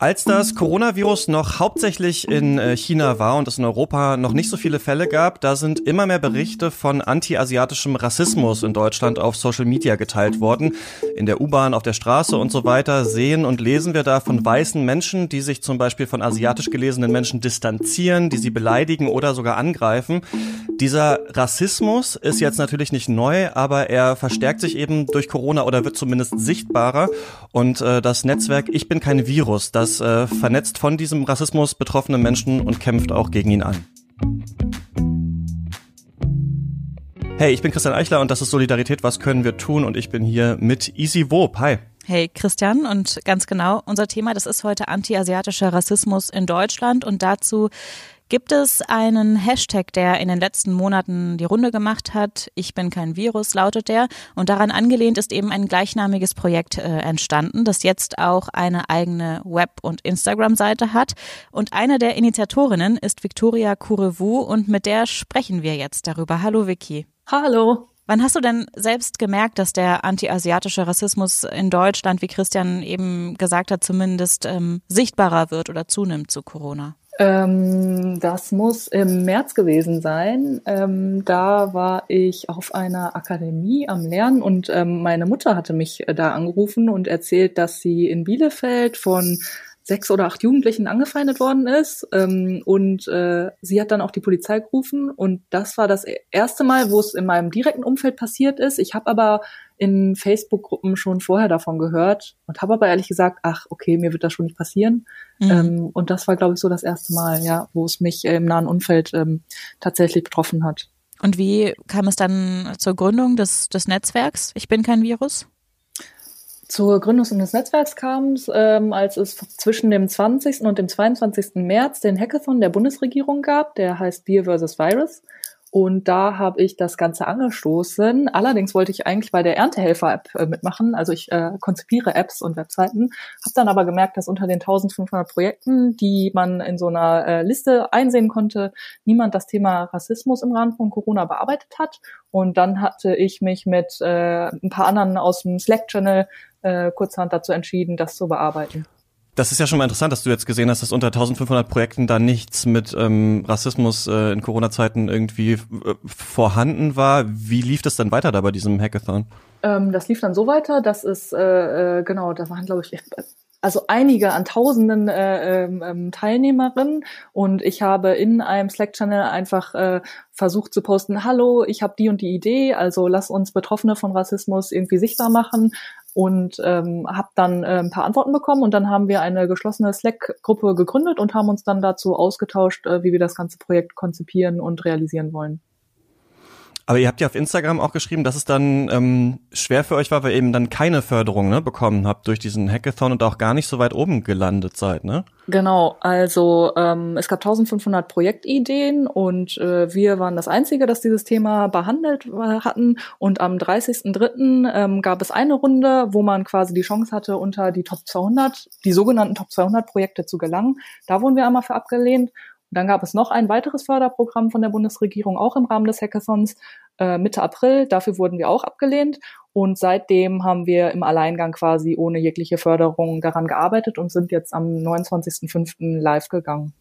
Als das Coronavirus noch hauptsächlich in äh, China war und es in Europa noch nicht so viele Fälle gab, da sind immer mehr Berichte von anti-asiatischem Rassismus in Deutschland auf Social Media geteilt worden. In der U-Bahn, auf der Straße und so weiter sehen und lesen wir da von weißen Menschen, die sich zum Beispiel von asiatisch gelesenen Menschen distanzieren, die sie beleidigen oder sogar angreifen. Dieser Rassismus ist jetzt natürlich nicht neu, aber er verstärkt sich eben durch Corona oder wird zumindest sichtbarer. Und äh, das Netzwerk Ich bin kein Virus, das das äh, vernetzt von diesem Rassismus betroffene Menschen und kämpft auch gegen ihn an. Hey, ich bin Christian Eichler und das ist Solidarität, was können wir tun? Und ich bin hier mit Easy Wob. Hi. Hey Christian und ganz genau, unser Thema, das ist heute anti-asiatischer Rassismus in Deutschland und dazu Gibt es einen Hashtag, der in den letzten Monaten die Runde gemacht hat? Ich bin kein Virus, lautet der. Und daran angelehnt ist eben ein gleichnamiges Projekt äh, entstanden, das jetzt auch eine eigene Web- und Instagram-Seite hat. Und eine der Initiatorinnen ist Victoria Kurevu und mit der sprechen wir jetzt darüber. Hallo Vicky. Hallo. Wann hast du denn selbst gemerkt, dass der anti-asiatische Rassismus in Deutschland, wie Christian eben gesagt hat, zumindest ähm, sichtbarer wird oder zunimmt zu Corona? Ähm, das muss im März gewesen sein. Ähm, da war ich auf einer Akademie am Lernen und ähm, meine Mutter hatte mich äh, da angerufen und erzählt, dass sie in Bielefeld von sechs oder acht Jugendlichen angefeindet worden ist. Ähm, und äh, sie hat dann auch die Polizei gerufen. Und das war das erste Mal, wo es in meinem direkten Umfeld passiert ist. Ich habe aber in Facebook-Gruppen schon vorher davon gehört und habe aber ehrlich gesagt, ach, okay, mir wird das schon nicht passieren. Mhm. Ähm, und das war, glaube ich, so das erste Mal, ja, wo es mich im nahen Umfeld ähm, tatsächlich betroffen hat. Und wie kam es dann zur Gründung des, des Netzwerks? Ich bin kein Virus? Zur Gründung des Netzwerks kam es, ähm, als es zwischen dem 20. und dem 22. März den Hackathon der Bundesregierung gab, der heißt Beer vs. Virus. Und da habe ich das Ganze angestoßen. Allerdings wollte ich eigentlich bei der Erntehelfer-App äh, mitmachen. Also ich äh, konzipiere Apps und Webseiten. Habe dann aber gemerkt, dass unter den 1500 Projekten, die man in so einer äh, Liste einsehen konnte, niemand das Thema Rassismus im Rahmen von Corona bearbeitet hat. Und dann hatte ich mich mit äh, ein paar anderen aus dem Slack-Channel äh, kurzhand dazu entschieden, das zu bearbeiten. Das ist ja schon mal interessant, dass du jetzt gesehen hast, dass unter 1500 Projekten da nichts mit ähm, Rassismus äh, in Corona-Zeiten irgendwie äh, vorhanden war. Wie lief das dann weiter da bei diesem Hackathon? Ähm, das lief dann so weiter, dass es, äh, äh, genau, da waren, glaube ich, also einige an tausenden äh, ähm, ähm, Teilnehmerinnen und ich habe in einem Slack-Channel einfach äh, versucht zu posten, hallo, ich habe die und die Idee, also lass uns Betroffene von Rassismus irgendwie sichtbar machen und ähm, habe dann äh, ein paar Antworten bekommen und dann haben wir eine geschlossene Slack-Gruppe gegründet und haben uns dann dazu ausgetauscht, äh, wie wir das ganze Projekt konzipieren und realisieren wollen. Aber ihr habt ja auf Instagram auch geschrieben, dass es dann ähm, schwer für euch war, weil ihr eben dann keine Förderung ne, bekommen habt durch diesen Hackathon und auch gar nicht so weit oben gelandet seid, ne? Genau, also ähm, es gab 1500 Projektideen und äh, wir waren das Einzige, das dieses Thema behandelt hatten. Und am 30.03. Ähm, gab es eine Runde, wo man quasi die Chance hatte, unter die Top 200, die sogenannten Top 200 Projekte zu gelangen. Da wurden wir einmal für abgelehnt. Dann gab es noch ein weiteres Förderprogramm von der Bundesregierung, auch im Rahmen des Hackathons, äh, Mitte April. Dafür wurden wir auch abgelehnt. Und seitdem haben wir im Alleingang quasi ohne jegliche Förderung daran gearbeitet und sind jetzt am 29.05. live gegangen.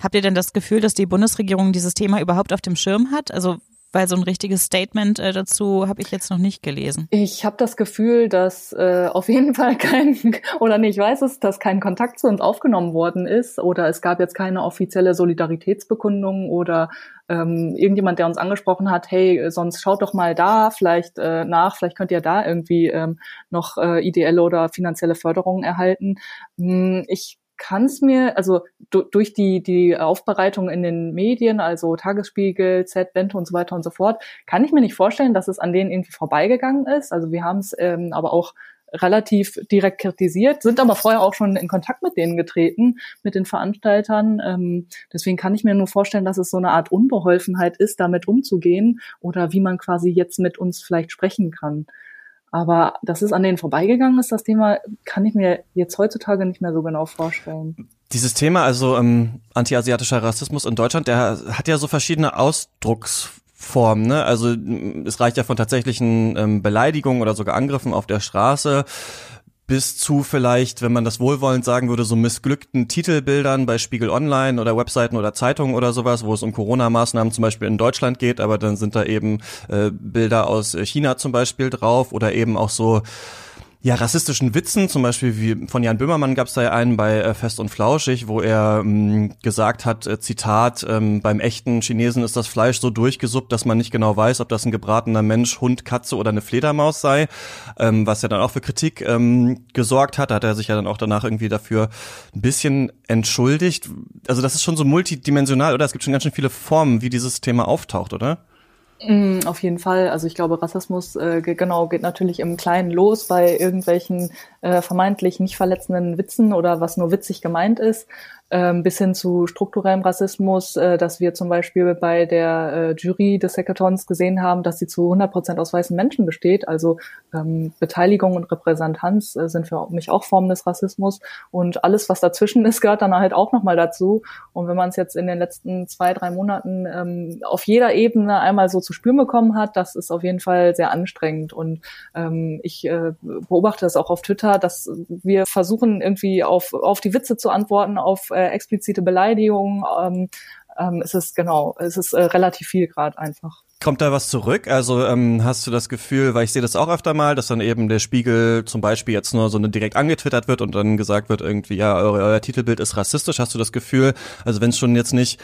Habt ihr denn das Gefühl, dass die Bundesregierung dieses Thema überhaupt auf dem Schirm hat? Also weil so ein richtiges Statement äh, dazu habe ich jetzt noch nicht gelesen. Ich habe das Gefühl, dass äh, auf jeden Fall kein, oder nee, ich weiß es, dass kein Kontakt zu uns aufgenommen worden ist oder es gab jetzt keine offizielle Solidaritätsbekundung oder ähm, irgendjemand, der uns angesprochen hat, hey, sonst schaut doch mal da vielleicht äh, nach, vielleicht könnt ihr da irgendwie ähm, noch äh, ideelle oder finanzielle Förderungen erhalten. Hm, ich kann es mir, also durch die, die Aufbereitung in den Medien, also Tagesspiegel, Z, Bento und so weiter und so fort, kann ich mir nicht vorstellen, dass es an denen irgendwie vorbeigegangen ist. Also wir haben es ähm, aber auch relativ direkt kritisiert, sind aber vorher auch schon in Kontakt mit denen getreten, mit den Veranstaltern. Ähm, deswegen kann ich mir nur vorstellen, dass es so eine Art Unbeholfenheit ist, damit umzugehen oder wie man quasi jetzt mit uns vielleicht sprechen kann. Aber dass es an denen vorbeigegangen ist, das Thema, kann ich mir jetzt heutzutage nicht mehr so genau vorstellen. Dieses Thema, also ähm, antiasiatischer Rassismus in Deutschland, der hat ja so verschiedene Ausdrucksformen. Ne? Also es reicht ja von tatsächlichen ähm, Beleidigungen oder sogar Angriffen auf der Straße bis zu vielleicht, wenn man das wohlwollend sagen würde, so missglückten Titelbildern bei Spiegel Online oder Webseiten oder Zeitungen oder sowas, wo es um Corona-Maßnahmen zum Beispiel in Deutschland geht, aber dann sind da eben äh, Bilder aus China zum Beispiel drauf oder eben auch so ja, rassistischen Witzen, zum Beispiel wie von Jan Böhmermann gab es da ja einen bei äh, Fest und Flauschig, wo er ähm, gesagt hat, äh, Zitat, ähm, beim echten Chinesen ist das Fleisch so durchgesuppt, dass man nicht genau weiß, ob das ein gebratener Mensch, Hund, Katze oder eine Fledermaus sei, ähm, was ja dann auch für Kritik ähm, gesorgt hat. Da hat er sich ja dann auch danach irgendwie dafür ein bisschen entschuldigt. Also das ist schon so multidimensional, oder? Es gibt schon ganz schön viele Formen, wie dieses Thema auftaucht, oder? Mm, auf jeden Fall. Also ich glaube, Rassismus äh, genau geht natürlich im Kleinen los bei irgendwelchen äh, vermeintlich nicht verletzenden Witzen oder was nur witzig gemeint ist bis hin zu strukturellem Rassismus, äh, dass wir zum Beispiel bei der äh, Jury des Hackathons gesehen haben, dass sie zu 100 Prozent aus weißen Menschen besteht. Also ähm, Beteiligung und Repräsentanz äh, sind für mich auch Formen des Rassismus und alles, was dazwischen ist, gehört dann halt auch nochmal dazu. Und wenn man es jetzt in den letzten zwei, drei Monaten ähm, auf jeder Ebene einmal so zu spüren bekommen hat, das ist auf jeden Fall sehr anstrengend. Und ähm, ich beobachte das auch auf Twitter, dass wir versuchen irgendwie auf, auf die Witze zu antworten, auf äh, explizite Beleidigungen. Ähm, ähm, es ist genau, es ist äh, relativ viel gerade einfach. Kommt da was zurück? Also ähm, hast du das Gefühl, weil ich sehe das auch öfter mal, dass dann eben der Spiegel zum Beispiel jetzt nur so eine direkt angetwittert wird und dann gesagt wird irgendwie, ja, euer, euer Titelbild ist rassistisch. Hast du das Gefühl, also wenn es schon jetzt nicht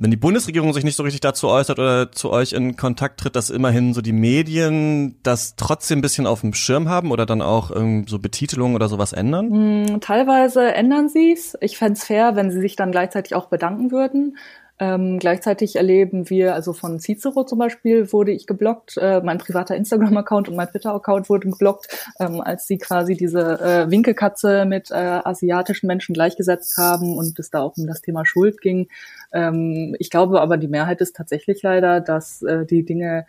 wenn die Bundesregierung sich nicht so richtig dazu äußert oder zu euch in Kontakt tritt, dass immerhin so die Medien das trotzdem ein bisschen auf dem Schirm haben oder dann auch so Betitelungen oder sowas ändern? Hm, teilweise ändern sie es. Ich fände es fair, wenn sie sich dann gleichzeitig auch bedanken würden. Ähm, gleichzeitig erleben wir, also von Cicero zum Beispiel wurde ich geblockt, äh, mein privater Instagram-Account und mein Twitter-Account wurden geblockt, ähm, als sie quasi diese äh, Winkelkatze mit äh, asiatischen Menschen gleichgesetzt haben und es da auch um das Thema Schuld ging. Ähm, ich glaube aber, die Mehrheit ist tatsächlich leider, dass äh, die Dinge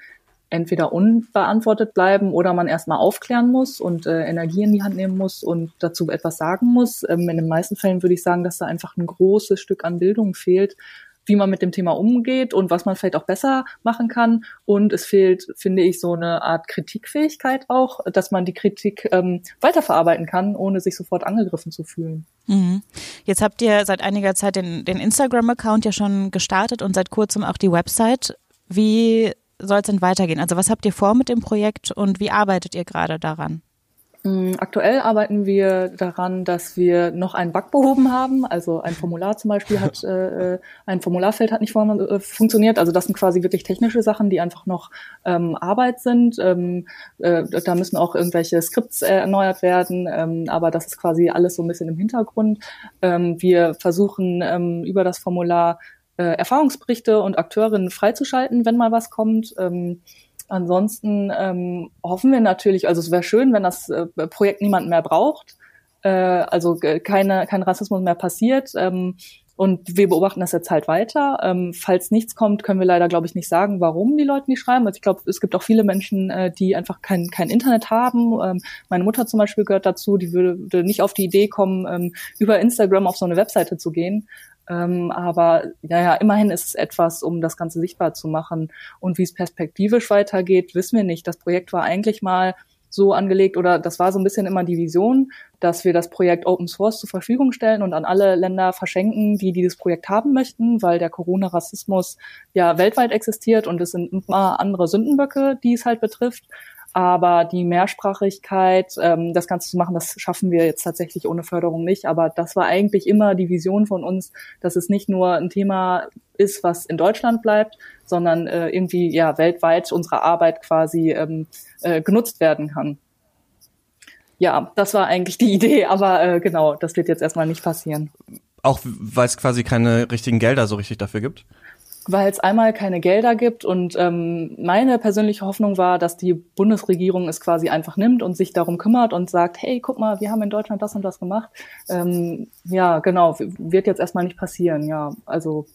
entweder unbeantwortet bleiben oder man erstmal aufklären muss und äh, Energie in die Hand nehmen muss und dazu etwas sagen muss. Ähm, in den meisten Fällen würde ich sagen, dass da einfach ein großes Stück an Bildung fehlt, wie man mit dem Thema umgeht und was man vielleicht auch besser machen kann. Und es fehlt, finde ich, so eine Art Kritikfähigkeit auch, dass man die Kritik ähm, weiterverarbeiten kann, ohne sich sofort angegriffen zu fühlen. Mhm. Jetzt habt ihr seit einiger Zeit den, den Instagram-Account ja schon gestartet und seit kurzem auch die Website. Wie soll es denn weitergehen? Also was habt ihr vor mit dem Projekt und wie arbeitet ihr gerade daran? Mm, aktuell arbeiten wir daran, dass wir noch einen Bug behoben haben. Also ein Formular zum Beispiel hat, äh, äh ein Formularfeld hat nicht äh, funktioniert. Also das sind quasi wirklich technische Sachen, die einfach noch ähm, Arbeit sind. Ähm, äh, da müssen auch irgendwelche Skripts äh, erneuert werden. Ähm, aber das ist quasi alles so ein bisschen im Hintergrund. Ähm, wir versuchen ähm, über das Formular äh, Erfahrungsberichte und Akteurinnen freizuschalten, wenn mal was kommt. Ähm, Ansonsten ähm, hoffen wir natürlich, also es wäre schön, wenn das äh, Projekt niemand mehr braucht, äh, also äh, keine, kein Rassismus mehr passiert. Ähm, und wir beobachten das jetzt halt weiter. Ähm, falls nichts kommt, können wir leider, glaube ich, nicht sagen, warum die Leute nicht schreiben. Also ich glaube, es gibt auch viele Menschen, äh, die einfach kein, kein Internet haben. Ähm, meine Mutter zum Beispiel gehört dazu, die würde nicht auf die Idee kommen, ähm, über Instagram auf so eine Webseite zu gehen. Ähm, aber naja, immerhin ist es etwas, um das Ganze sichtbar zu machen. Und wie es perspektivisch weitergeht, wissen wir nicht. Das Projekt war eigentlich mal so angelegt oder das war so ein bisschen immer die Vision, dass wir das Projekt Open Source zur Verfügung stellen und an alle Länder verschenken, die dieses Projekt haben möchten, weil der Corona-Rassismus ja weltweit existiert und es sind immer andere Sündenböcke, die es halt betrifft. Aber die Mehrsprachigkeit, ähm, das Ganze zu machen, das schaffen wir jetzt tatsächlich ohne Förderung nicht. Aber das war eigentlich immer die Vision von uns, dass es nicht nur ein Thema ist, was in Deutschland bleibt, sondern äh, irgendwie ja weltweit unsere Arbeit quasi ähm, äh, genutzt werden kann. Ja, das war eigentlich die Idee, aber äh, genau, das wird jetzt erstmal nicht passieren. Auch weil es quasi keine richtigen Gelder so richtig dafür gibt? weil es einmal keine Gelder gibt und ähm, meine persönliche Hoffnung war, dass die Bundesregierung es quasi einfach nimmt und sich darum kümmert und sagt, hey, guck mal, wir haben in Deutschland das und das gemacht. Ähm, ja, genau, wird jetzt erstmal nicht passieren, ja, also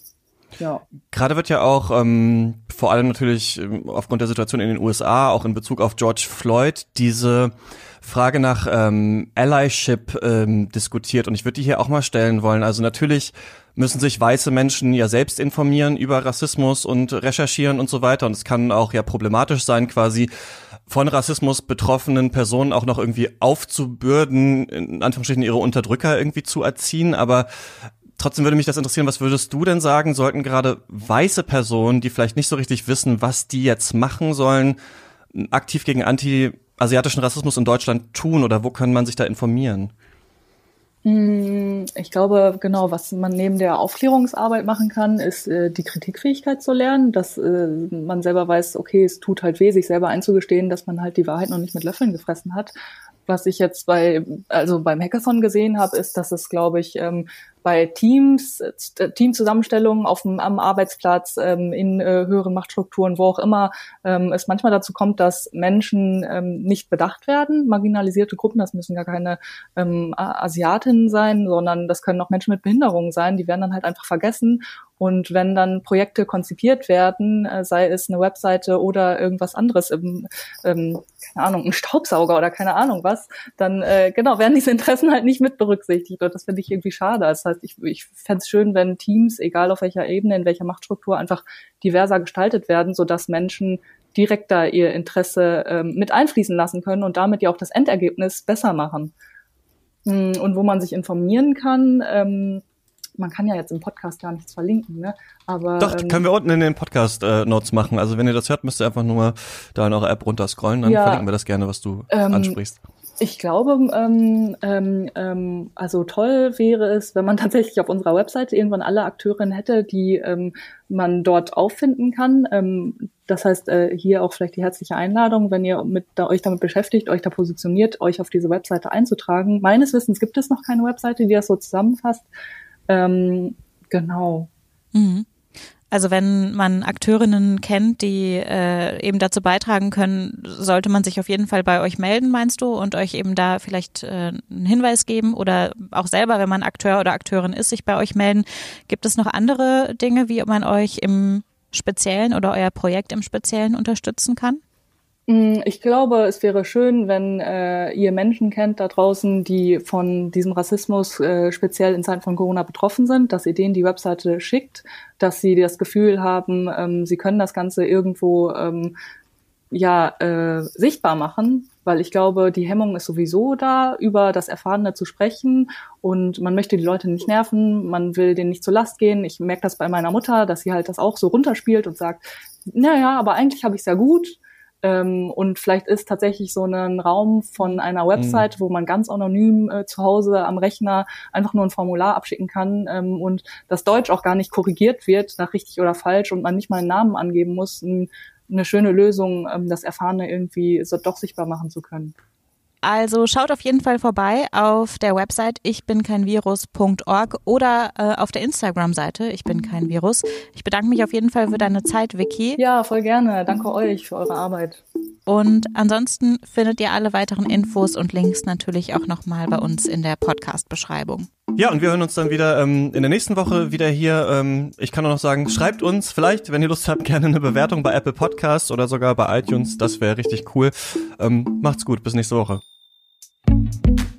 ja. Gerade wird ja auch ähm, vor allem natürlich ähm, aufgrund der Situation in den USA, auch in Bezug auf George Floyd, diese Frage nach ähm, Allyship ähm, diskutiert und ich würde die hier auch mal stellen wollen. Also natürlich müssen sich weiße Menschen ja selbst informieren über Rassismus und recherchieren und so weiter und es kann auch ja problematisch sein, quasi von Rassismus betroffenen Personen auch noch irgendwie aufzubürden, in Anführungsstrichen ihre Unterdrücker irgendwie zu erziehen, aber Trotzdem würde mich das interessieren, was würdest du denn sagen, sollten gerade weiße Personen, die vielleicht nicht so richtig wissen, was die jetzt machen sollen, aktiv gegen anti-asiatischen Rassismus in Deutschland tun oder wo kann man sich da informieren? Hm, ich glaube, genau, was man neben der Aufklärungsarbeit machen kann, ist äh, die Kritikfähigkeit zu lernen, dass äh, man selber weiß, okay, es tut halt weh, sich selber einzugestehen, dass man halt die Wahrheit noch nicht mit Löffeln gefressen hat. Was ich jetzt bei, also beim Hackathon gesehen habe, ist, dass es, glaube ich, ähm, bei Teams, äh, Teamzusammenstellungen auf dem, am Arbeitsplatz, ähm, in äh, höheren Machtstrukturen, wo auch immer, ähm, es manchmal dazu kommt, dass Menschen ähm, nicht bedacht werden, marginalisierte Gruppen, das müssen gar keine ähm, Asiatinnen sein, sondern das können auch Menschen mit Behinderungen sein, die werden dann halt einfach vergessen und wenn dann Projekte konzipiert werden, äh, sei es eine Webseite oder irgendwas anderes, ähm, ähm, keine Ahnung, ein Staubsauger oder keine Ahnung was, dann äh, genau werden diese Interessen halt nicht mit berücksichtigt. Und das finde ich irgendwie schade. Das heißt, ich, ich fände es schön, wenn Teams, egal auf welcher Ebene, in welcher Machtstruktur, einfach diverser gestaltet werden, sodass Menschen direkt da ihr Interesse ähm, mit einfließen lassen können und damit ja auch das Endergebnis besser machen. Hm, und wo man sich informieren kann, ähm, man kann ja jetzt im Podcast gar nichts verlinken, ne? Aber doch ähm, können wir unten in den Podcast äh, Notes machen. Also wenn ihr das hört, müsst ihr einfach nur da in eurer App runterscrollen, dann ja, verlinken wir das gerne, was du ähm, ansprichst. Ich glaube, ähm, ähm, ähm, also toll wäre es, wenn man tatsächlich auf unserer Webseite irgendwann alle Akteurinnen hätte, die ähm, man dort auffinden kann. Ähm, das heißt, äh, hier auch vielleicht die herzliche Einladung, wenn ihr mit, da, euch damit beschäftigt, euch da positioniert, euch auf diese Webseite einzutragen. Meines Wissens gibt es noch keine Webseite, die das so zusammenfasst. Ähm, genau. Mhm. Also wenn man Akteurinnen kennt, die äh, eben dazu beitragen können, sollte man sich auf jeden Fall bei euch melden, meinst du, und euch eben da vielleicht äh, einen Hinweis geben oder auch selber, wenn man Akteur oder Akteurin ist, sich bei euch melden. Gibt es noch andere Dinge, wie man euch im Speziellen oder euer Projekt im Speziellen unterstützen kann? Mm, ich glaube, es wäre schön, wenn äh, ihr Menschen kennt da draußen, die von diesem Rassismus äh, speziell in Zeiten von Corona betroffen sind, dass ihr denen die Webseite schickt, dass sie das Gefühl haben, ähm, sie können das Ganze irgendwo ähm, ja äh, sichtbar machen, weil ich glaube, die Hemmung ist sowieso da, über das Erfahrene zu sprechen. Und man möchte die Leute nicht nerven, man will denen nicht zur Last gehen. Ich merke das bei meiner Mutter, dass sie halt das auch so runterspielt und sagt, naja, aber eigentlich habe ich es ja gut ähm, und vielleicht ist tatsächlich so ein Raum von einer Website, mhm. wo man ganz anonym äh, zu Hause am Rechner einfach nur ein Formular abschicken kann ähm, und das Deutsch auch gar nicht korrigiert wird nach richtig oder falsch und man nicht mal einen Namen angeben muss, ein, eine schöne Lösung, ähm, das Erfahrene irgendwie so doch sichtbar machen zu können. Also schaut auf jeden Fall vorbei auf der Website ich bin kein Virus.org oder äh, auf der Instagram-Seite ich bin kein Virus. Ich bedanke mich auf jeden Fall für deine Zeit, Vicky. Ja, voll gerne. Danke euch für eure Arbeit. Und ansonsten findet ihr alle weiteren Infos und Links natürlich auch nochmal bei uns in der Podcast-Beschreibung. Ja, und wir hören uns dann wieder ähm, in der nächsten Woche wieder hier. Ähm, ich kann nur noch sagen, schreibt uns vielleicht, wenn ihr Lust habt, gerne eine Bewertung bei Apple Podcasts oder sogar bei iTunes. Das wäre richtig cool. Ähm, macht's gut, bis nächste Woche. Thank you.